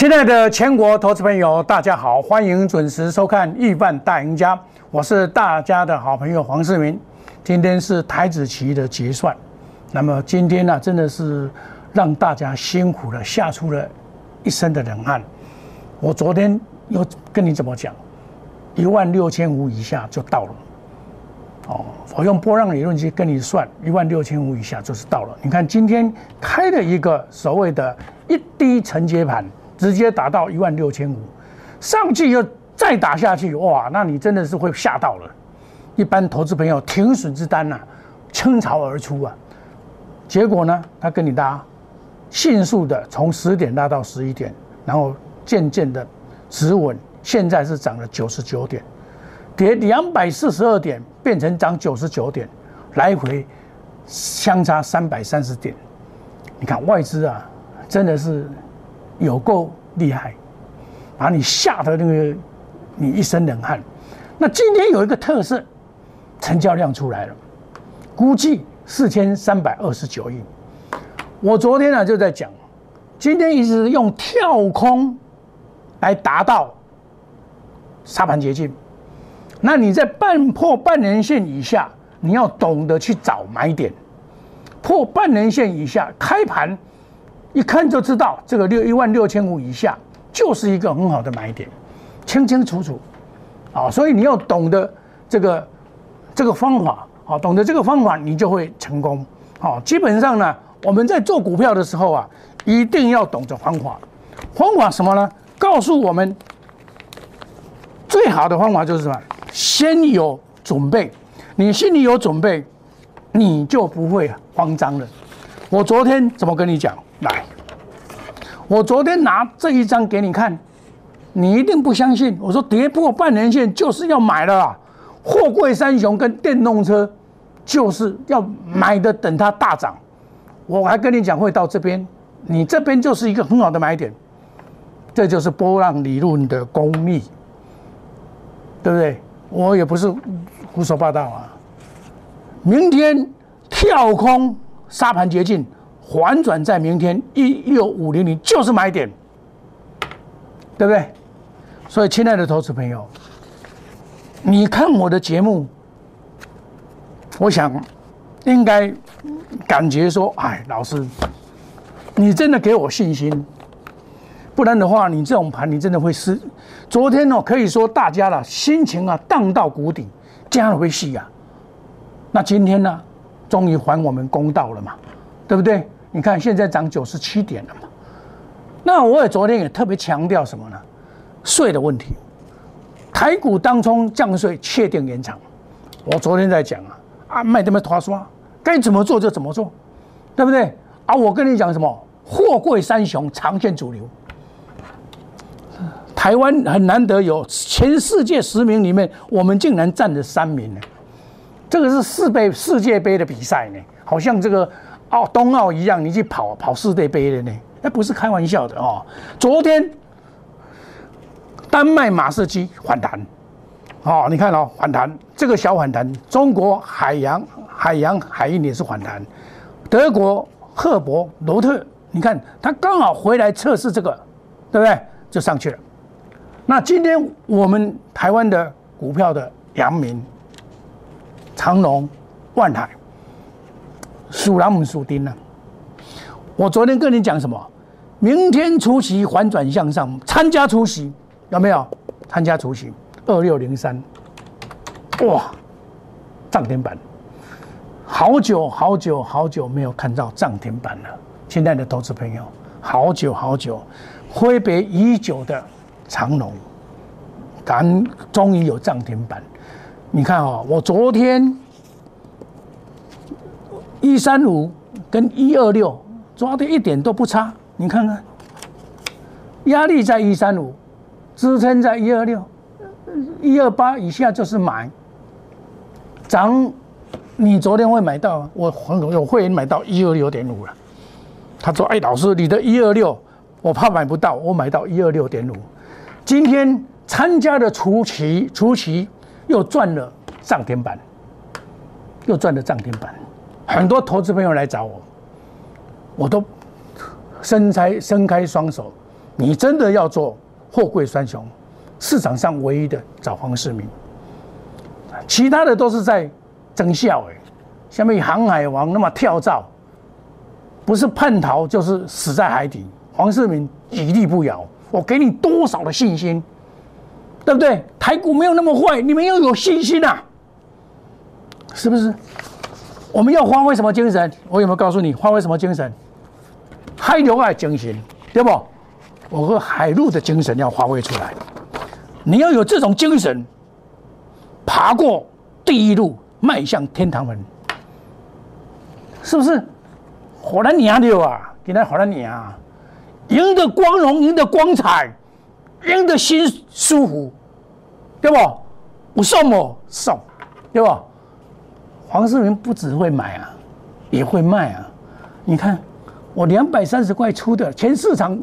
亲爱的全国投资朋友，大家好，欢迎准时收看《亿万大赢家》，我是大家的好朋友黄世明。今天是台子期的结算，那么今天呢，真的是让大家辛苦了，吓出了一身的冷汗。我昨天又跟你怎么讲？一万六千五以下就到了。哦，我用波浪理论去跟你算，一万六千五以下就是到了。你看今天开了一个所谓的一低承接盘。直接打到一万六千五，上去又再打下去，哇，那你真的是会吓到了。一般投资朋友停损之单呐，倾巢而出啊。结果呢，他跟你搭，迅速的从十点拉到十一点，然后渐渐的止稳，现在是涨了九十九点，跌两百四十二点变成涨九十九点，来回相差三百三十点。你看外资啊，真的是。有够厉害，把你吓得那个你一身冷汗。那今天有一个特色，成交量出来了，估计四千三百二十九亿。我昨天呢就在讲，今天一直用跳空来达到沙盘捷径。那你在半破半年线以下，你要懂得去找买点。破半年线以下开盘。一看就知道，这个六一万六千五以下就是一个很好的买点，清清楚楚，啊，所以你要懂得这个这个方法，啊，懂得这个方法，你就会成功，好，基本上呢，我们在做股票的时候啊，一定要懂得方法，方法什么呢？告诉我们最好的方法就是什么？先有准备，你心里有准备，你就不会慌张了。我昨天怎么跟你讲？来，我昨天拿这一张给你看，你一定不相信。我说跌破半年线就是要买的啦，货柜三雄跟电动车就是要买的，等它大涨。我还跟你讲会到这边，你这边就是一个很好的买点，这就是波浪理论的功力，对不对？我也不是胡说八道啊。明天跳空沙盘捷径。反转在明天一六五零零就是买点，对不对？所以，亲爱的投资朋友，你看我的节目，我想应该感觉说，哎，老师，你真的给我信心，不然的话，你这种盘你真的会失。昨天呢，可以说大家的心情啊荡到谷底，这样会戏啊。那今天呢，终于还我们公道了嘛，对不对？你看，现在涨九十七点了嘛？那我也昨天也特别强调什么呢？税的问题，台股当中降税确定延长。我昨天在讲啊，啊卖这么拖刷，该怎么做就怎么做，对不对？啊，我跟你讲什么？货柜三雄长线主流，台湾很难得有全世界十名里面，我们竟然占了三名呢。这个是世杯世界杯的比赛呢，好像这个。哦，冬奥一样，你去跑跑世界杯的呢？那不是开玩笑的哦。昨天丹麦马士基反弹，哦，你看哦，反弹这个小反弹，中国海洋海洋海运也是反弹，德国赫伯罗特，你看他刚好回来测试这个，对不对？就上去了。那今天我们台湾的股票的阳明、长隆、万海。属狼母属丁呢？我昨天跟你讲什么？明天除夕反转向上，参加除夕有没有？参加除夕二六零三，哇，涨停板！好久好久好久没有看到涨停板了，亲爱的投资朋友，好久好久，挥别已久的长龙，咱终于有涨停板。你看哦，我昨天。一三五跟一二六抓的一点都不差，你看看，压力在一三五，支撑在一二六，一二八以下就是买。涨，你昨天会买到？我有会员买到一二六点五了。他说：“哎，老师，你的一二六，我怕买不到，我买到一二六点五。今天参加的初期，初期又赚了涨停板，又赚了涨停板。”很多投资朋友来找我，我都伸开伸开双手你真的要做货柜三雄，市场上唯一的找黄世明，其他的都是在争笑哎，下面航海王那么跳蚤，不是叛逃就是死在海底。黄世明屹立不摇，我给你多少的信心，对不对？台股没有那么坏，你们要有信心啊，是不是？我们要发挥什么精神？我有没有告诉你发挥什么精神？海流爱精神，对不？我和海陆的精神要发挥出来。你要有这种精神，爬过第一路，迈向天堂门，是不是？好难娘的啊！给他好难娘啊！赢得光荣，赢得光彩，赢得心舒服，对不？我送我送，对不？黄世明不只会买啊，也会卖啊！你看，我两百三十块出的，全市场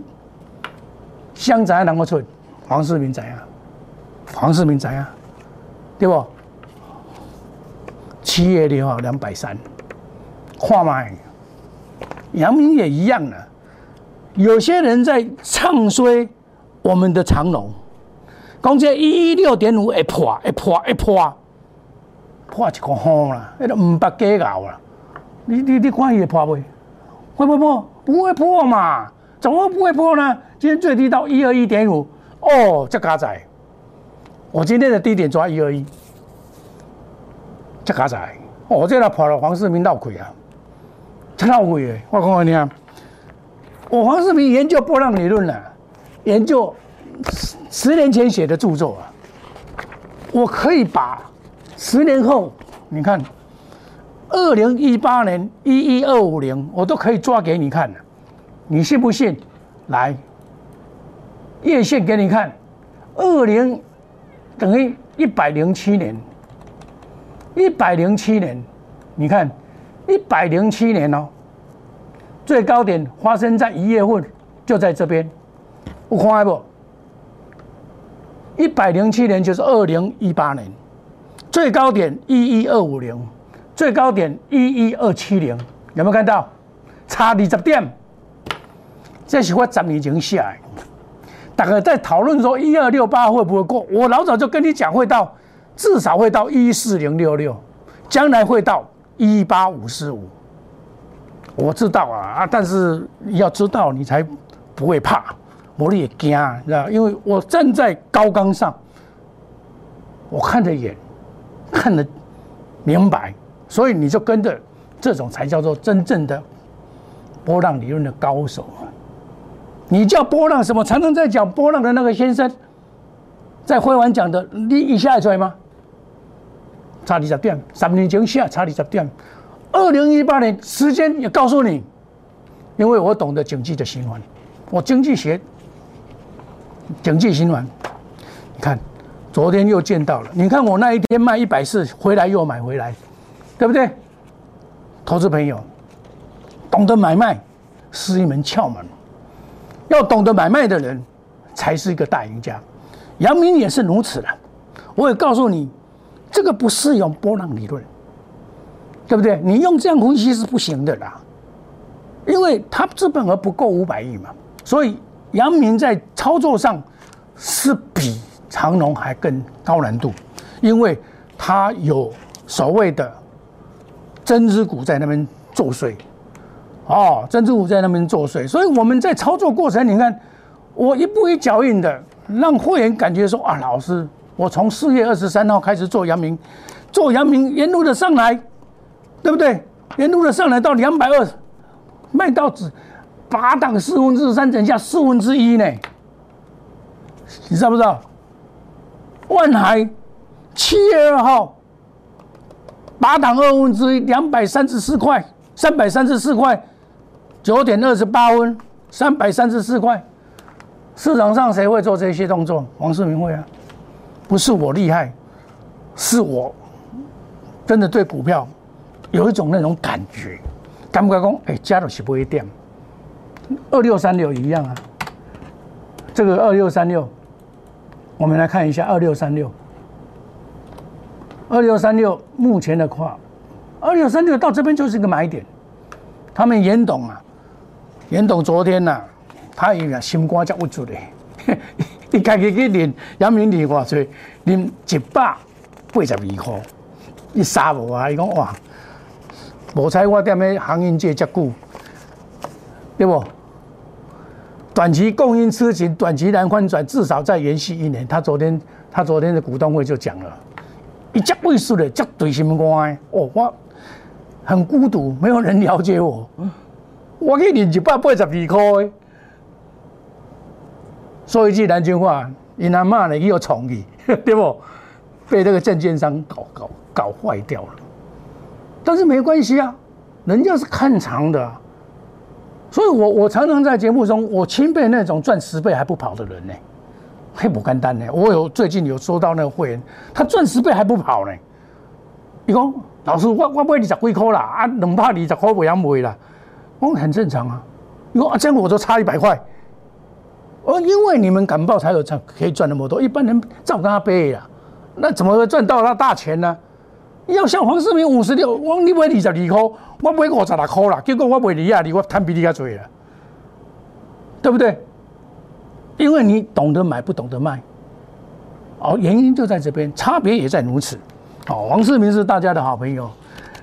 香仔能够出，黄世明怎样？黄世明怎样？对不？七月六号两百三，跨卖，阳明也一样的。有些人在唱衰我们的长龙，讲这一一六点五会破，会破，会破。破一个风啦，迄个五百几咬啦，你你你看伊会破未？会不会破？不会破嘛？怎么不会破呢？今天最低到一二一点五，哦，这嘎仔，我今天的低点抓一二一，这嘎仔，哦，这个破了黄世明闹鬼啊，这闹鬼诶！我讲你听，我黄世明研究波浪理论了，研究十十年前写的著作啊，我可以把。十年后，你看，二零一八年一一二五零，我都可以抓给你看，你信不信？来，月线给你看，二零等于一百零七年，一百零七年，你看一百零七年哦，最高点发生在一月份，就在这边，我看不？一百零七年就是二零一八年。最高点一一二五零，最高点一一二七零，有没有看到？差二十点，这是我十年前下来。大家在讨论说一二六八会不会过？我老早就跟你讲会到，至少会到一四零六六，将来会到一八五四五。我知道啊啊！但是要知道，你才不会怕，我也惊，知道因为我站在高岗上，我看着眼。看得明白，所以你就跟着这种才叫做真正的波浪理论的高手！你叫波浪什么？常常在讲波浪的那个先生，在会完讲的，你一下出来吗？差二十点，三年前下差二十点，二零一八年时间也告诉你，因为我懂得经济的循环，我经济学经济循环，你看。昨天又见到了，你看我那一天卖一百四，回来又买回来，对不对？投资朋友，懂得买卖是一门窍门，要懂得买卖的人才是一个大赢家。杨明也是如此的，我也告诉你，这个不适用波浪理论，对不对？你用这样分析是不行的啦，因为他资本额不够五百亿嘛，所以杨明在操作上是比。长龙还更高难度，因为它有所谓的针织股在那边作祟，哦，针织股在那边作祟，所以我们在操作过程，你看我一步一脚印的，让会员感觉说啊，老师，我从四月二十三号开始做阳明，做阳明沿路的上来，对不对？沿路的上来到两百二，卖到只八档四分之三，等下四分之一呢，你知道不知道？万海七月二号八档二分之一两百三十四块，三百三十四块九点二十八分，三百三十四块。市场上谁会做这些动作？王世明会啊，不是我厉害，是我真的对股票有一种那种感觉。敢不敢讲？哎，加了是不会掉。二六三六一样啊，这个二六三六。我们来看一下二六三六，二六三六目前的话，二六三六到这边就是一个买点。他们严董啊，严董昨天呐他伊啊心肝才郁住嘞，伊家己去领，杨明练偌济，练一百八十二块，伊杀无啊！伊讲哇，无彩我踮咧航运界遮久，对不？短期供应吃紧，短期难翻转，至少再延续一年。他昨天他昨天的股东会就讲了，一只位数的，绝对心肝哦，我很孤独，没有人了解我，我去练一百八十二块。说一句南京话，你阿妈呢又宠你，对不？被这个证券商搞搞搞坏掉了。但是没关系啊，人家是看长的，所以我我常常在节目中，我钦佩那种赚十倍还不跑的人呢，还不干单呢。我有最近有收到那个会员，他赚十倍还不跑呢。你讲老师，我我买二十几块啦，啊，两百二十块不想买啦，我很正常啊。你说啊，这样我就差一百块。哦，因为你们敢报才有赚，可以赚那么多。一般人照跟他背呀，那怎么会赚到那大钱呢？要像黄世明五十六，我你买二十二块，我买五十六块啦，结果我买二十二，我摊比你较多了，对不对？因为你懂得买，不懂得卖。哦，原因就在这边，差别也在如此。哦，黄世明是大家的好朋友，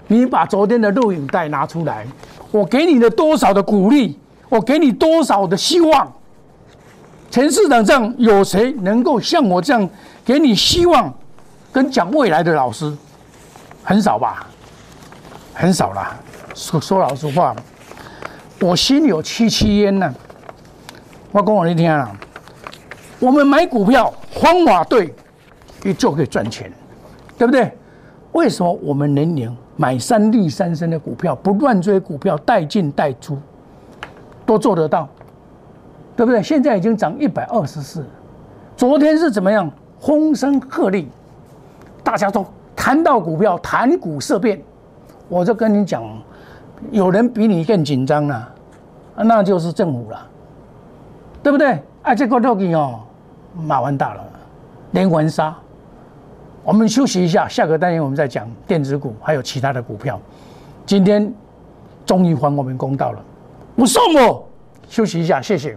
你把昨天的录影带拿出来，我给你的多少的鼓励，我给你多少的希望。全市场上有谁能够像我这样给你希望跟讲未来的老师？很少吧，很少啦。说说老实话，我心有戚戚焉呢。我讲我你听啊，我们买股票方法对，你就可以赚钱，对不对？为什么我们年年买三利三升的股票，不乱追股票，带进带出，都做得到？对不对？现在已经涨一百二十四，昨天是怎么样？风声鹤唳，大家都谈到股票，谈股色变。我就跟你讲，有人比你更紧张了，那就是政府了，对不对？啊，这个肉给哦，马完大了，连环杀。我们休息一下，下个单元我们再讲电子股，还有其他的股票。今天终于还我们公道了，不送我。休息一下，谢谢。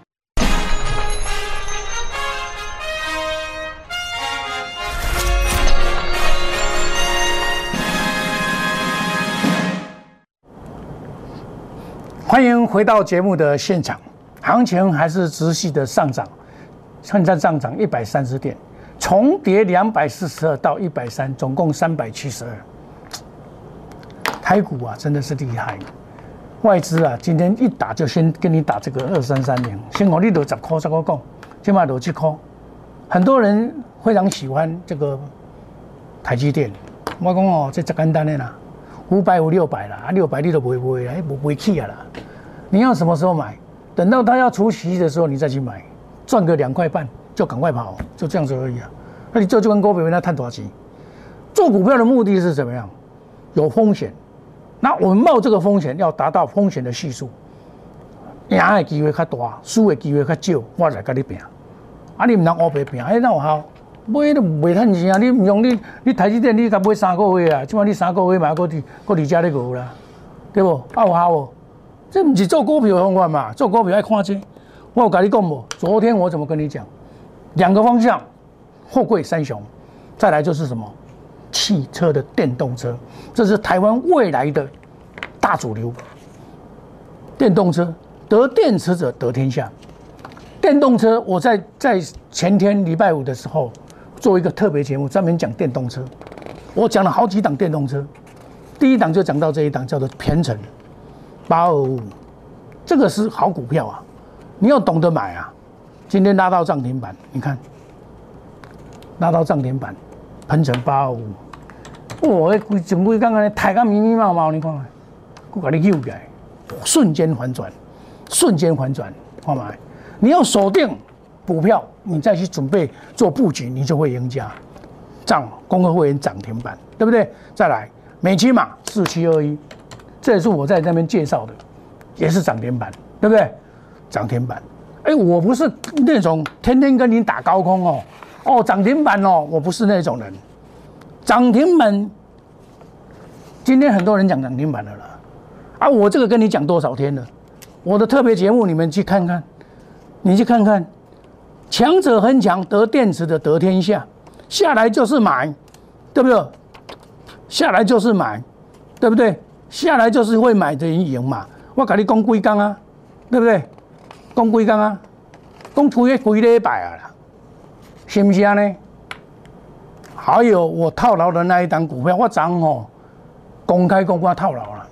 欢迎回到节目的现场，行情还是持续的上涨，现在上涨一百三十点，重叠两百四十二到一百三，总共三百七十二。台股啊，真的是厉害，外资啊，今天一打就先跟你打这个二三三零，先我你都十块十块讲，起码都七块。很多人非常喜欢这个台积电，我讲哦，这最简单的啦。五百五六百啦，啊六百你都不会不会啊，不会去啊啦。你要什么时候买？等到它要除息的时候你再去买，赚个两块半就赶快跑，就这样子而已啊。那你这就跟高比跟他探多少钱？做股票的目的是怎么样？有风险，那我们冒这个风险要达到风险的系数，赢的机会较大，输的机会较少，我才跟你拼。啊，你唔能乌白拼，哎，那有效。买都袂趁钱啊！你唔用你，你台积电你才买三个月啊！即摆你三个月嘛，搁伫搁伫遮咧牛啦，对不？啊有效无？这唔是做股票方法嘛？做股票爱看这。我有甲你讲无？昨天我怎么跟你讲？两个方向，货柜三雄，再来就是什么？汽车的电动车，这是台湾未来的大主流。电动车得电池者得天下。电动车，我在在前天礼拜五的时候做一个特别节目，专门讲电动车。我讲了好几档电动车，第一档就讲到这一档，叫做偏城八二五，这个是好股票啊，你要懂得买啊。今天拉到涨停板，你看拉到涨停板，喷成八二五，哇，规整规刚刚抬个密密麻麻，你看，我给你扭起来，瞬间反转，瞬间反转，看嘛。你要锁定股票，你再去准备做布局，你就会赢家。涨，工会会员涨停板，对不对？再来，美期码四七二一，这也是我在那边介绍的，也是涨停板，对不对？涨停板，哎，我不是那种天天跟你打高空哦，哦，涨停板哦，我不是那种人。涨停板，今天很多人讲涨停板的了，啊，我这个跟你讲多少天了？我的特别节目你们去看看。你去看看，强者恒强，得电池的得天下，下来就是买，对不对？下来就是买，对不对？下来就是会买的人赢嘛。我跟你讲几缸啊，对不对？讲几缸啊，讲推个几礼拜啊啦，是不是啊呢？还有我套牢的那一单股票，我涨哦，公开公开套牢了，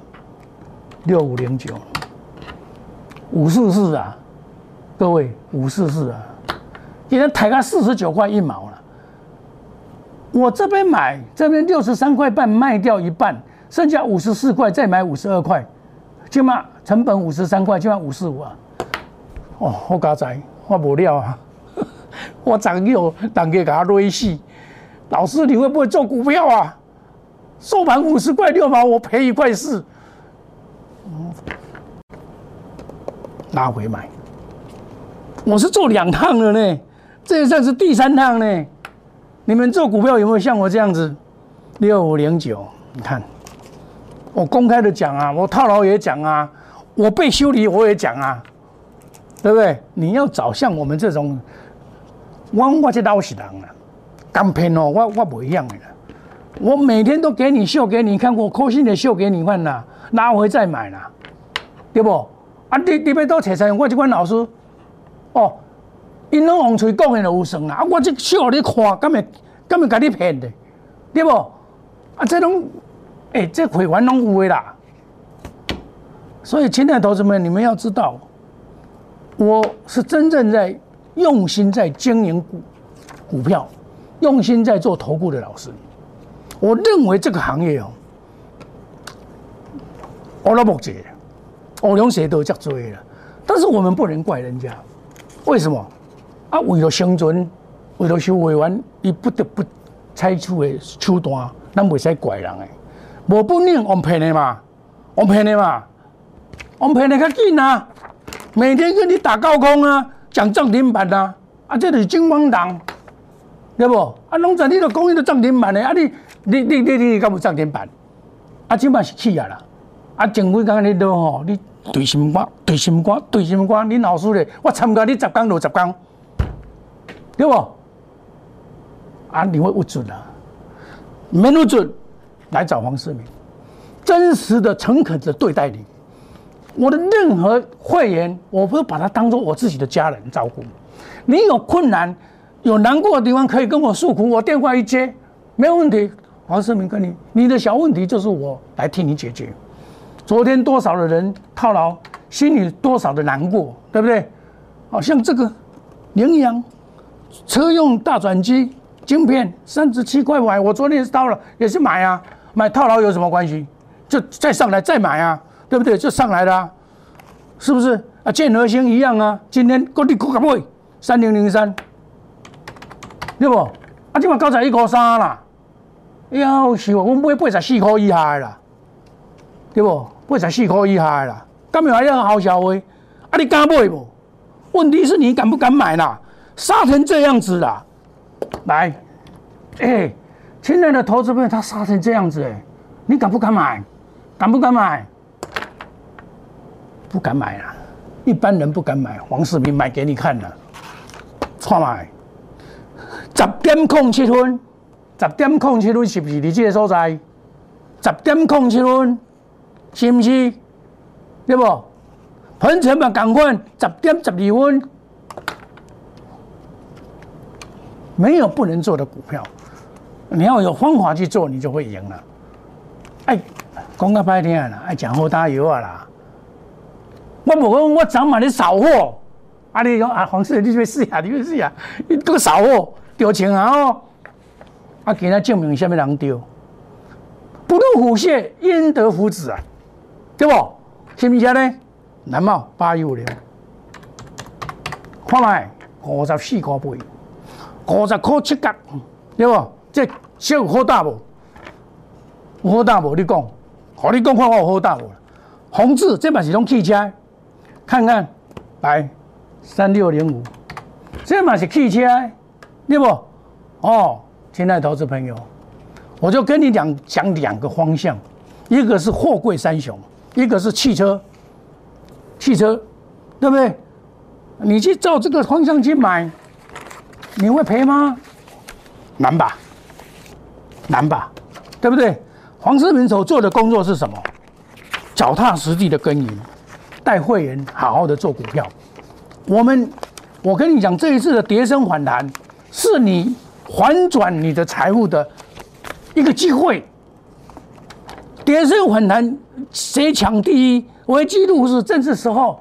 六五零九，五四四啊。各位五四四啊，今天抬到四十九块一毛了。我这边买，这边六十三块半卖掉一半，剩下五十四块再买五十二块，起码成本五十三块，起码五十五啊。哦，我家仔，我无料啊，我涨有当给给他瑞死。老师，你会不会做股票啊？收盘五十块六毛，我赔一块四，拿回买。我是做两趟了呢，这算是第三趟呢。你们做股票有没有像我这样子？六五零九，你看，我公开的讲啊，我套牢也讲啊，我被修理我也讲啊，对不对？你要找像我们这种，我我这老实人啊，刚骗哦，我我不一样的，我每天都给你秀给你看，我高兴的秀给你看呐，拿回再买啦，对不？啊，你你要多找才我这款老师。哦，因拢往嘴讲的就有算啦，啊，我这笑你看，敢会敢会甲你骗的，对不？啊，这种，哎，这会员拢有的啦。所以，亲爱的投资们，你们要知道，我是真正在用心在经营股股票，用心在做投顾的老师。我认为这个行业哦，我都目解，我用谁都叫追了，但是我们不能怪人家。为什么？啊，为了生存，为了收会员，伊不得不采取的手段，咱袂使怪人诶。无本领，我骗你嘛，我骗你嘛，我骗你较紧啊！每天跟你打高空啊，讲涨停板啊，啊，这是金光党，对不？啊，拢在你都讲伊个涨停板的，啊，你你你你你敢有涨停板？啊，即摆是气啊啦！啊，前几工你都吼你。对心肝，对心肝，对心肝，恁老师咧，我参加你十工就十工，对不？啊，你会误准啊？没有准，来找黄世明，真实的、诚恳的对待你。我的任何会员，我会把他当做我自己的家人照顾。你有困难、有难过的地方，可以跟我诉苦，我电话一接，没有问题。黄世明跟你，你的小问题就是我来替你解决。昨天多少的人套牢，心里多少的难过，对不对？好像这个羚羊车用大转机晶片三十七块买，我昨天也到了，也是买啊，买套牢有什么关系？就再上来再买啊，对不对？就上来了，是不是？啊，建和兴一样啊，今天各地股价买三零零三，对不？啊，今晚高才一块三啦，要是我买八十四块以下的啦，对不？八十四块以下啦，敢有还要好消费？啊，你敢买不？问题是你敢不敢买啦？杀成这样子啦！来，哎，亲爱的投资朋友，他杀成这样子，哎，你敢不敢买？敢不敢买？不敢买啊！一般人不敢买，黄世明买给你看了，错买。十点空七分，十点空七分是不是你这个所在？十点空七分。是不是？对不？盘成嘛，赶快十点十二分，没有不能做的股票，你要有方法去做，你就会赢了。哎，讲个白天啦，爱讲好大油啊啦！我无讲我昨晚你扫货，啊你讲啊黄世，你去试下，你去试下，你个扫货丢钱啊哦！啊，给他证明下面人丢，不入虎穴焉得虎子啊，对不？信不信呢？南茂八一五零，看卖五十四块八，五十块七角，对不？这小好大无？有好大无？你讲，和你讲看我有好大无？宏志这嘛是种汽车，看看来三六零五，这嘛是汽车，对不？哦，亲爱的投资朋友，我就跟你讲讲两个方向，一个是货柜三雄，一个是汽车。汽车，对不对？你去照这个方向去买，你会赔吗？难吧，难吧，对不对？黄世明所做的工作是什么？脚踏实地的耕耘，带会员好好的做股票。我们，我跟你讲，这一次的跌升反弹，是你反转你的财富的一个机会。跌升反弹，谁抢第一？危机入市正是时候，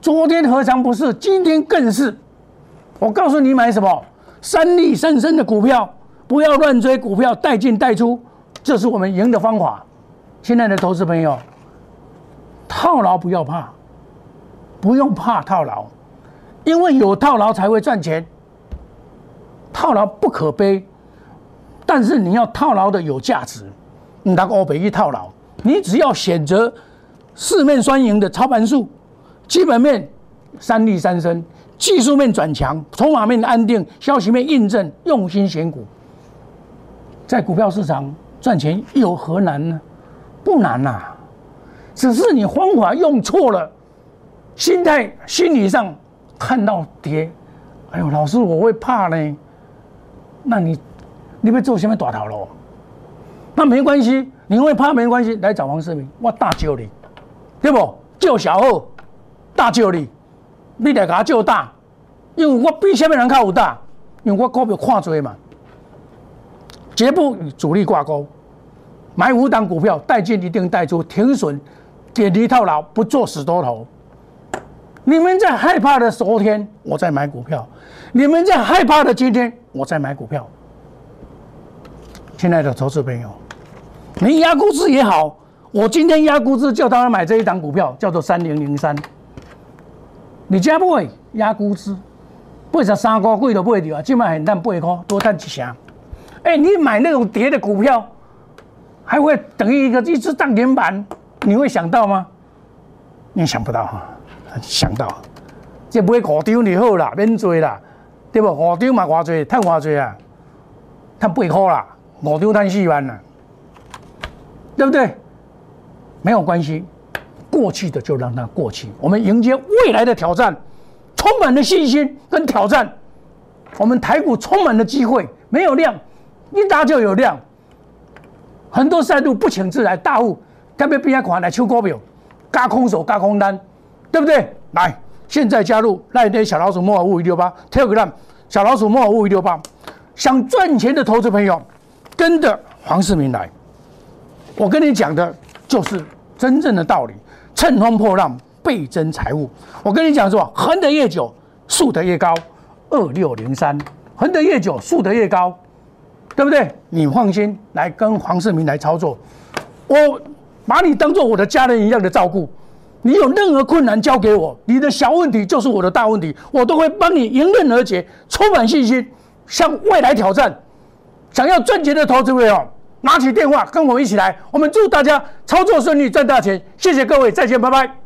昨天何尝不是？今天更是。我告诉你买什么，三利三升的股票，不要乱追股票，带进带出，这是我们赢的方法。亲爱的投资朋友，套牢不要怕，不用怕套牢，因为有套牢才会赚钱。套牢不可悲，但是你要套牢的有价值。你拿个欧北一套牢，你只要选择。四面双赢的操盘术，基本面三利三升，技术面转强，筹码面安定，消息面印证，用心选股，在股票市场赚钱有何难呢？不难呐，只是你方法用错了，心态心理上看到跌，哎呦，老师我会怕呢，那你你被做什么大头喽？那没关系，你会怕没关系，来找王世明，我大救你。对不？救小号，大救你，你来给他救大，因为我比下面人较有大，因为我股票看多嘛，绝不与主力挂钩，买五档股票，带进一定带出，停损，点离套牢，不做死多头。你们在害怕的昨天，我在买股票；你们在害怕的今天，我在买股票。亲爱的投资朋友，你压估值也好。我今天压估值叫他买这一档股票，叫做三零零三。你家不会压估值，八十三块贵都不会掉啊，起码很淡八块，多淡几成。哎，你买那种跌的股票，还会等于一个一只涨停板，你会想到吗？你想不到哈，想到，这不会五张就好啦，免做啦，对不？五张嘛，偌济，赚偌济啊？赚八块啦，五张赚四万啦，对不对？没有关系，过去的就让它过去。我们迎接未来的挑战，充满了信心跟挑战。我们台股充满了机会，没有量，一打就有量。很多赛路不请自来，大户特别边款来抽股票，加空手加空单，对不对？来，现在加入那一天小老鼠莫尔五一六八，Telegram 小老鼠莫尔五一六八，想赚钱的投资朋友，跟着黄世明来。我跟你讲的就是。真正的道理，乘风破浪，倍增财富。我跟你讲说，横得越久，竖得越高。二六零三，横得越久，竖得越高，对不对？你放心，来跟黄世明来操作。我把你当做我的家人一样的照顾。你有任何困难交给我，你的小问题就是我的大问题，我都会帮你迎刃而解，充满信心，向未来挑战。想要赚钱的投资朋友。拿起电话，跟我一起来。我们祝大家操作顺利，赚大钱。谢谢各位，再见，拜拜。